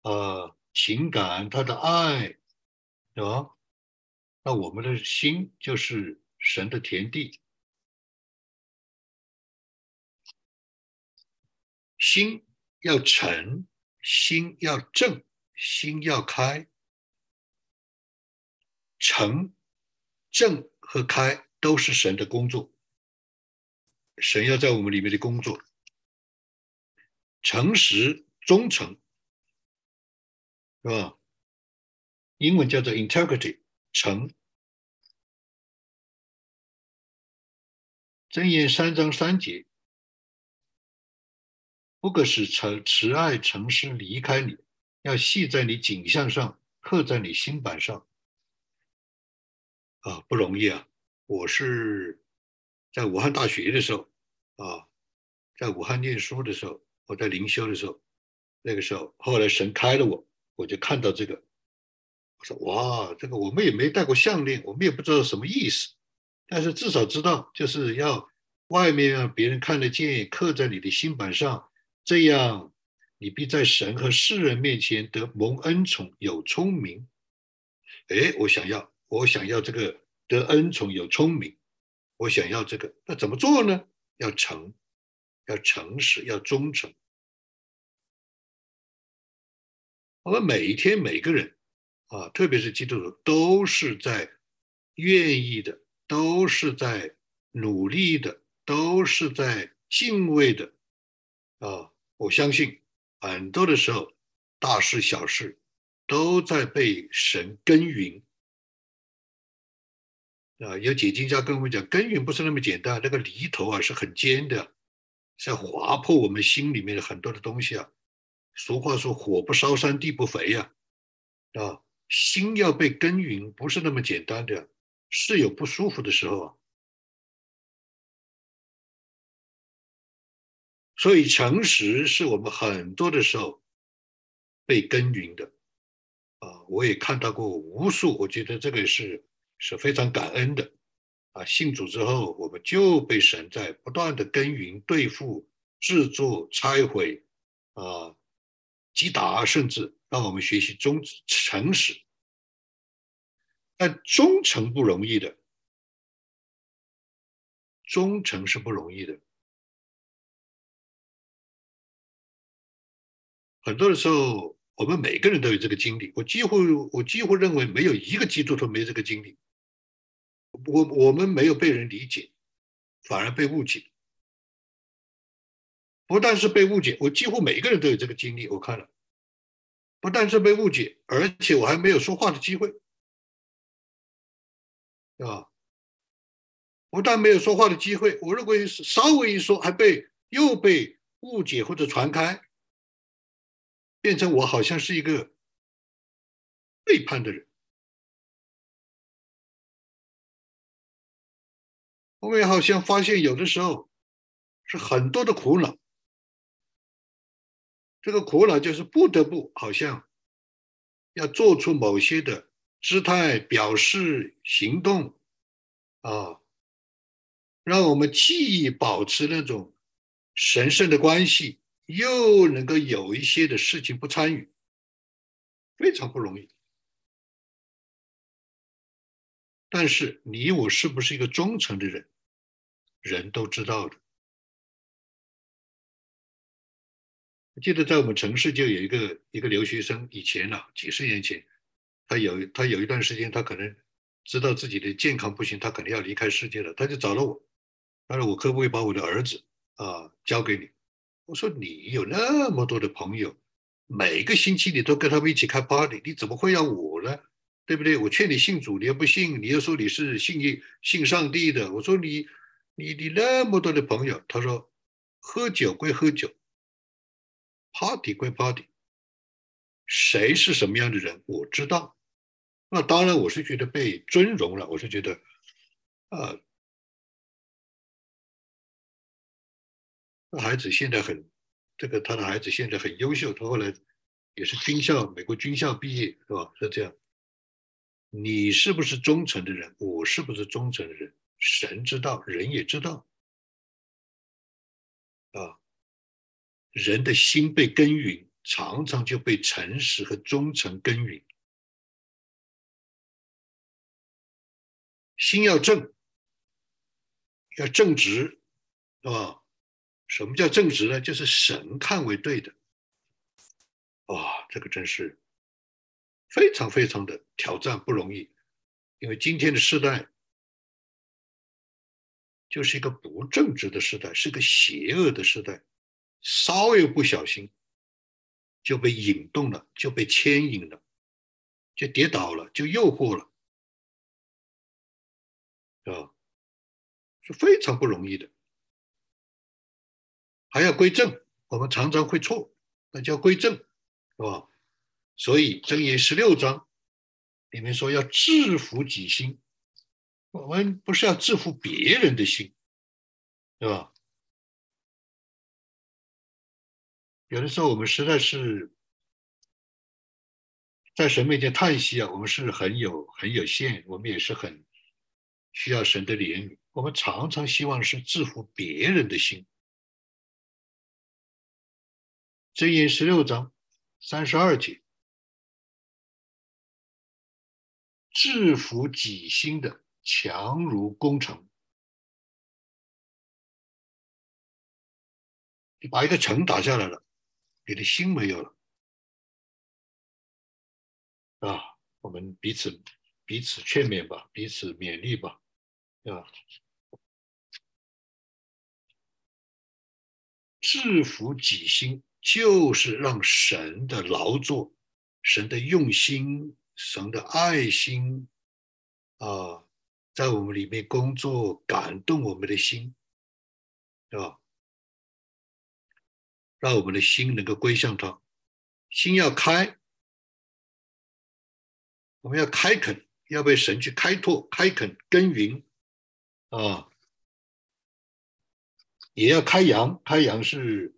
呃情感，他的爱，啊。那我们的心就是神的田地，心要诚，心要正，心要开。诚、正和开都是神的工作，神要在我们里面的工作，诚实、忠诚，是吧？英文叫做 integrity。诚箴言三章三节，不可使诚慈爱诚实离开你，要系在你颈项上，刻在你心板上。啊，不容易啊！我是在武汉大学的时候，啊，在武汉念书的时候，我在灵修的时候，那个时候，后来神开了我，我就看到这个，我说哇，这个我们也没戴过项链，我们也不知道什么意思，但是至少知道就是要外面让别人看得见，刻在你的心板上，这样你必在神和世人面前得蒙恩宠，有聪明。哎，我想要。我想要这个得恩宠有聪明，我想要这个，那怎么做呢？要诚，要诚实，要忠诚。我们每一天每个人啊，特别是基督徒，都是在愿意的，都是在努力的，都是在敬畏的啊！我相信很多的时候，大事小事都在被神耕耘。啊，有解经家跟我们讲，耕耘不是那么简单，那个犁头啊是很尖的，是要划破我们心里面的很多的东西啊。俗话说，火不烧山，地不肥呀，啊，心要被耕耘不是那么简单的，是有不舒服的时候啊。所以，诚实是我们很多的时候被耕耘的，啊，我也看到过无数，我觉得这个是。是非常感恩的，啊，信主之后，我们就被神在不断的耕耘、对付、制作、拆毁，啊，击打，甚至让我们学习忠诚实。但忠诚不容易的，忠诚是不容易的。很多的时候，我们每个人都有这个经历。我几乎，我几乎认为没有一个基督徒没这个经历。我我们没有被人理解，反而被误解。不但是被误解，我几乎每个人都有这个经历。我看了，不但是被误解，而且我还没有说话的机会，啊！不但没有说话的机会，我如果稍微一说，还被又被误解或者传开，变成我好像是一个背叛的人。我们好像发现，有的时候是很多的苦恼。这个苦恼就是不得不好像要做出某些的姿态、表示、行动啊，让我们既保持那种神圣的关系，又能够有一些的事情不参与，非常不容易。但是你我是不是一个忠诚的人？人都知道的。记得在我们城市就有一个一个留学生，以前呢，几十年前，他有他有一段时间，他可能知道自己的健康不行，他可能要离开世界了，他就找了我，他说我可不可以把我的儿子啊交给你？我说你有那么多的朋友，每个星期你都跟他们一起开 party，你怎么会要我呢？对不对？我劝你信主，你又不信，你又说你是信信上帝的，我说你。你你那么多的朋友，他说，喝酒归喝酒，party 归 party，谁是什么样的人我知道。那当然，我是觉得被尊荣了，我是觉得，啊，孩子现在很，这个他的孩子现在很优秀，他后来也是军校，美国军校毕业，是吧？是这样。你是不是忠诚的人？我是不是忠诚的人？神知道，人也知道，啊，人的心被耕耘，常常就被诚实和忠诚耕耘。心要正，要正直，是吧？什么叫正直呢？就是神看为对的。哇，这个真是非常非常的挑战，不容易，因为今天的时代。就是一个不正直的时代，是个邪恶的时代，稍微不小心就被引动了，就被牵引了，就跌倒了，就诱惑了，啊，是非常不容易的，还要归正。我们常常会错，那叫归正，是吧？所以箴言十六章里面说要制服己心，我们不是要制服别人的心，对吧？有的时候我们实在是，在神面前叹息啊，我们是很有很有限，我们也是很需要神的怜悯。我们常常希望是制服别人的心。箴言十六章三十二节，制服己心的强如攻城。你把一个城打下来了，你的心没有了啊！我们彼此彼此劝勉吧，彼此勉励吧，啊！制服己心。就是让神的劳作、神的用心、神的爱心啊，在我们里面工作，感动我们的心，对吧？让我们的心能够归向他，心要开，我们要开垦，要被神去开拓、开垦、耕耘啊，也要开阳，开阳是。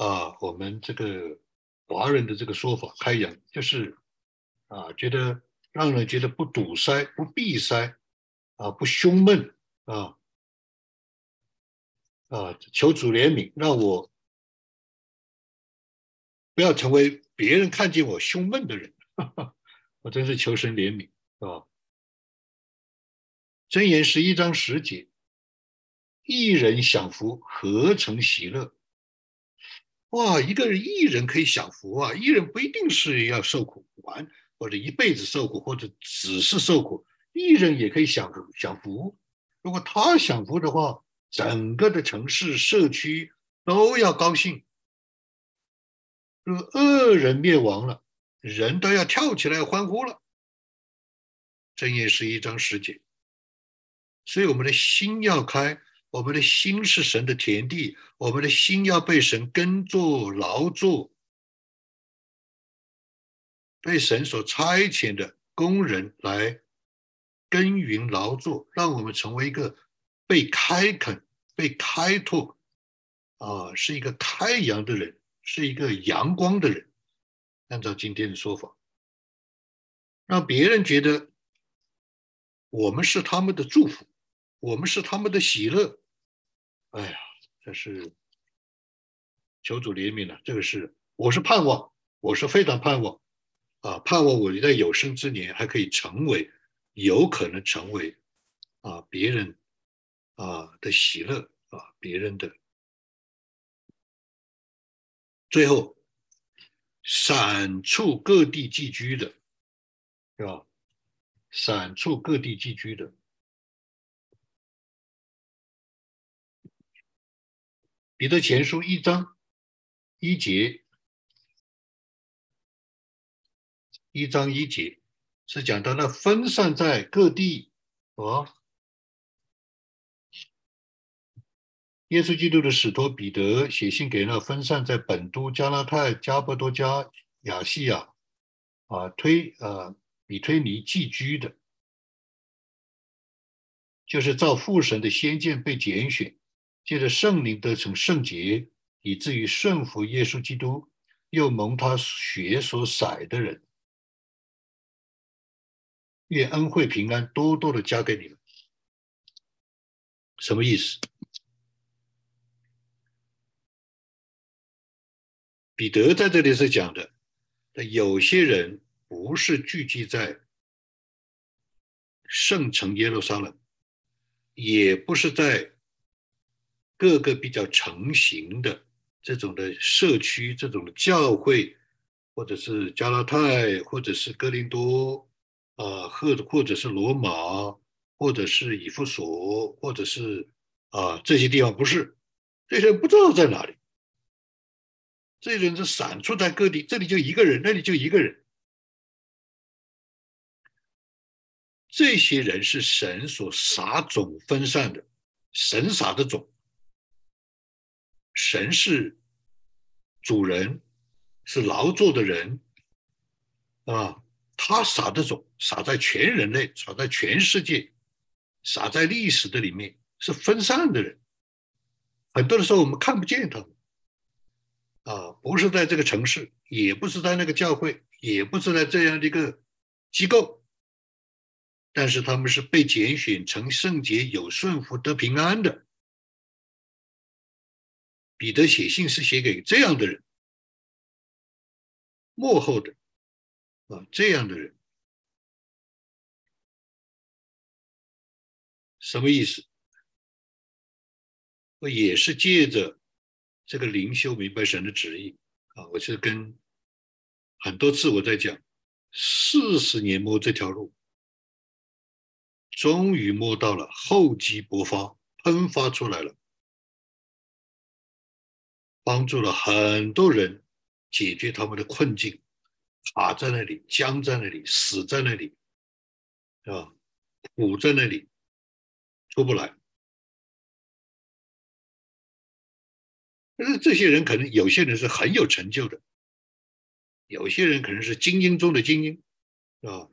啊，我们这个华人的这个说法，开阳就是啊，觉得让人觉得不堵塞、不闭塞，啊，不胸闷啊，啊，求主怜悯，让我不要成为别人看见我胸闷的人。我真是求神怜悯啊！箴言十一章十节，一人享福，何成喜乐？哇，一个人一人可以享福啊！一人不一定是要受苦完，或者一辈子受苦，或者只是受苦，一人也可以享享福。如果他享福的话，整个的城市社区都要高兴。如果恶人灭亡了，人都要跳起来欢呼了。正也是一张十节，所以我们的心要开。我们的心是神的田地，我们的心要被神耕作劳作，被神所差遣的工人来耕耘劳作，让我们成为一个被开垦、被开拓，啊，是一个开阳的人，是一个阳光的人。按照今天的说法，让别人觉得我们是他们的祝福，我们是他们的喜乐。哎呀，这是求主怜悯了。这个是，我是盼望，我是非常盼望啊，盼望我在有生之年还可以成为，有可能成为啊别人啊的喜乐啊别人的。最后，散处各地寄居的，是吧？散处各地寄居的。彼得前书一章一节，一章一节是讲到那分散在各地和，耶稣基督的使徒彼得写信给那分散在本都、加拉太、加波多加、亚细亚啊推啊比推尼寄居的，就是照父神的先见被拣选。借着圣灵得成圣洁，以至于顺服耶稣基督，又蒙他血所洒的人，愿恩惠平安多多的加给你们。什么意思？彼得在这里是讲的，有些人不是聚集在圣城耶路撒冷，也不是在。各个比较成型的这种的社区，这种的教会，或者是加拉太，或者是哥林多，啊，或或者是罗马，或者是以弗所，或者是啊这些地方，不是。这些人不知道在哪里，这些人是散出在各地，这里就一个人，那里就一个人，这些人是神所撒种分散的。神撒的种，神是主人，是劳作的人，啊，他撒的种撒在全人类，撒在全世界，撒在历史的里面，是分散的人。很多的时候我们看不见他们，啊，不是在这个城市，也不是在那个教会，也不是在这样的一个机构。但是他们是被拣选成圣洁、有顺服、得平安的。彼得写信是写给这样的人，幕后的啊这样的人，什么意思？我也是借着这个灵修明白神的旨意啊！我是跟很多次我在讲，四十年摸这条路。终于摸到了，厚积薄发，喷发出来了，帮助了很多人解决他们的困境，卡在那里，僵在那里，死在那里，啊，苦在那里，出不来。但是这些人可能有些人是很有成就的，有些人可能是精英中的精英，啊，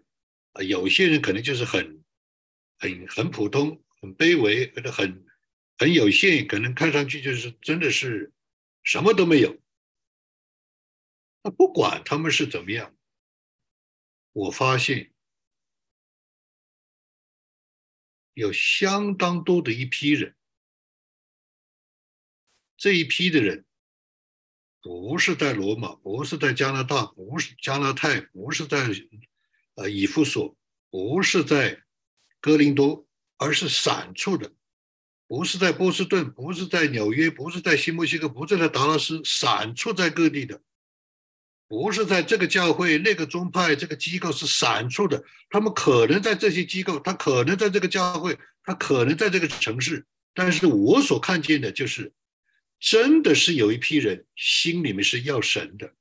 啊，有些人可能就是很。很很普通，很卑微，或者很很有限，可能看上去就是真的是什么都没有。那不管他们是怎么样，我发现有相当多的一批人，这一批的人不是在罗马，不是在加拿大，不是加拿大，不是在呃以弗所，不是在。哥林多，而是散处的，不是在波士顿，不是在纽约，不是在新墨西哥，不是在达拉斯，散处在各地的，不是在这个教会、那个宗派、这个机构是散处的。他们可能在这些机构，他可能在这个教会，他可能在这个城市，但是我所看见的就是，真的是有一批人心里面是要神的，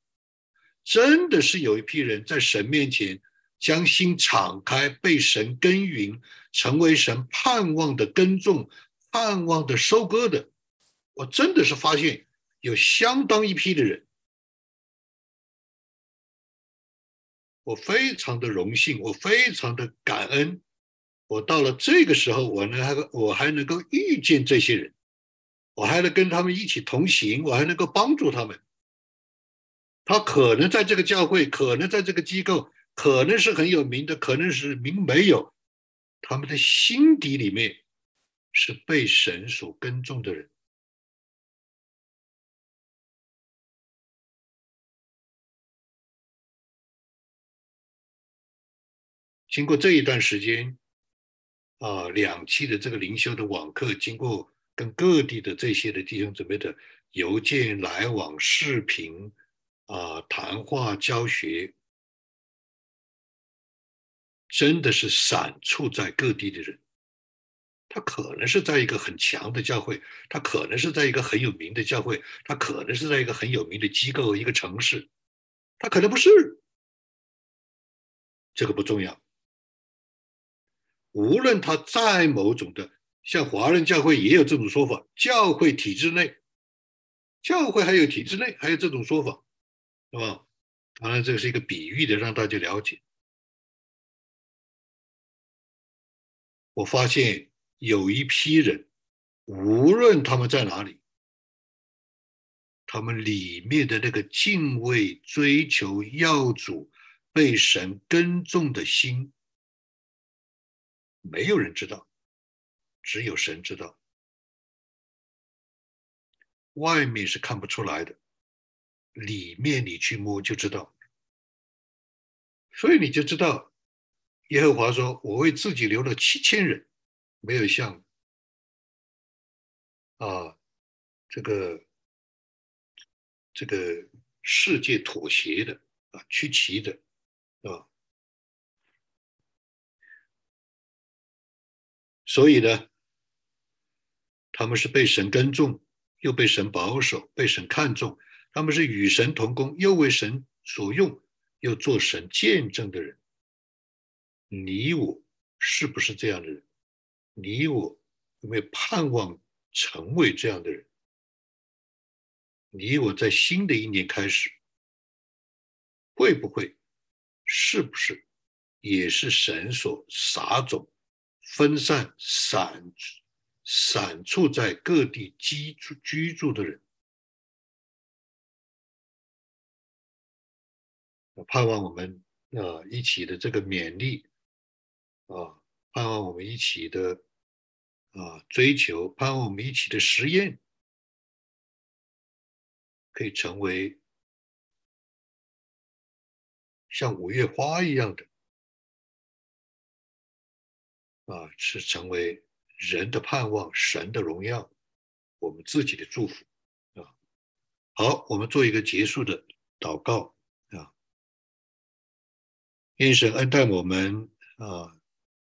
真的是有一批人在神面前。将心敞开，被神耕耘，成为神盼望的耕种、盼望的收割的。我真的是发现有相当一批的人，我非常的荣幸，我非常的感恩。我到了这个时候，我能还我还能够遇见这些人，我还能跟他们一起同行，我还能够帮助他们。他可能在这个教会，可能在这个机构。可能是很有名的，可能是名没有，他们的心底里面是被神所耕种的人。经过这一段时间，啊，两期的这个灵修的网课，经过跟各地的这些的弟兄姊妹的邮件来往、视频啊、谈话、教学。真的是散处在各地的人，他可能是在一个很强的教会，他可能是在一个很有名的教会，他可能是在一个很有名的机构、一个城市，他可能不是，这个不重要。无论他在某种的，像华人教会也有这种说法，教会体制内，教会还有体制内还有这种说法，是吧？当然，这个是一个比喻的，让大家了解。我发现有一批人，无论他们在哪里，他们里面的那个敬畏、追求、要主、被神耕种的心，没有人知道，只有神知道。外面是看不出来的，里面你去摸就知道。所以你就知道。耶和华说：“我为自己留了七千人，没有向啊这个这个世界妥协的啊屈旗的啊，所以呢，他们是被神耕种，又被神保守，被神看重，他们是与神同工，又为神所用，又做神见证的人。”你我是不是这样的人？你我有没有盼望成为这样的人？你我在新的一年开始，会不会，是不是，也是神所撒种、分散、散散处在各地居住居住的人？盼望我们啊一起的这个勉励啊，盼望我们一起的啊追求，盼望我们一起的实验，可以成为像五月花一样的啊，是成为人的盼望，神的荣耀，我们自己的祝福啊。好，我们做一个结束的祷告啊。愿神恩待我们啊，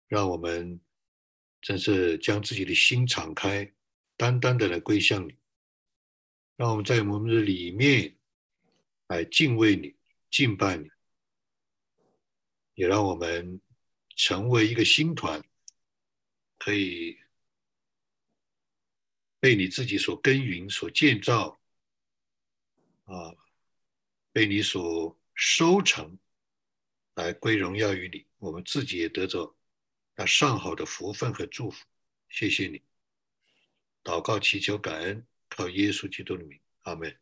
让我们真是将自己的心敞开，单单的来归向你。让我们在我们的里面来敬畏你、敬拜你，也让我们成为一个新团，可以被你自己所耕耘、所建造，啊，被你所收成。来归荣耀于你，我们自己也得着那上好的福分和祝福。谢谢你，祷告祈求感恩，靠耶稣基督的名，阿门。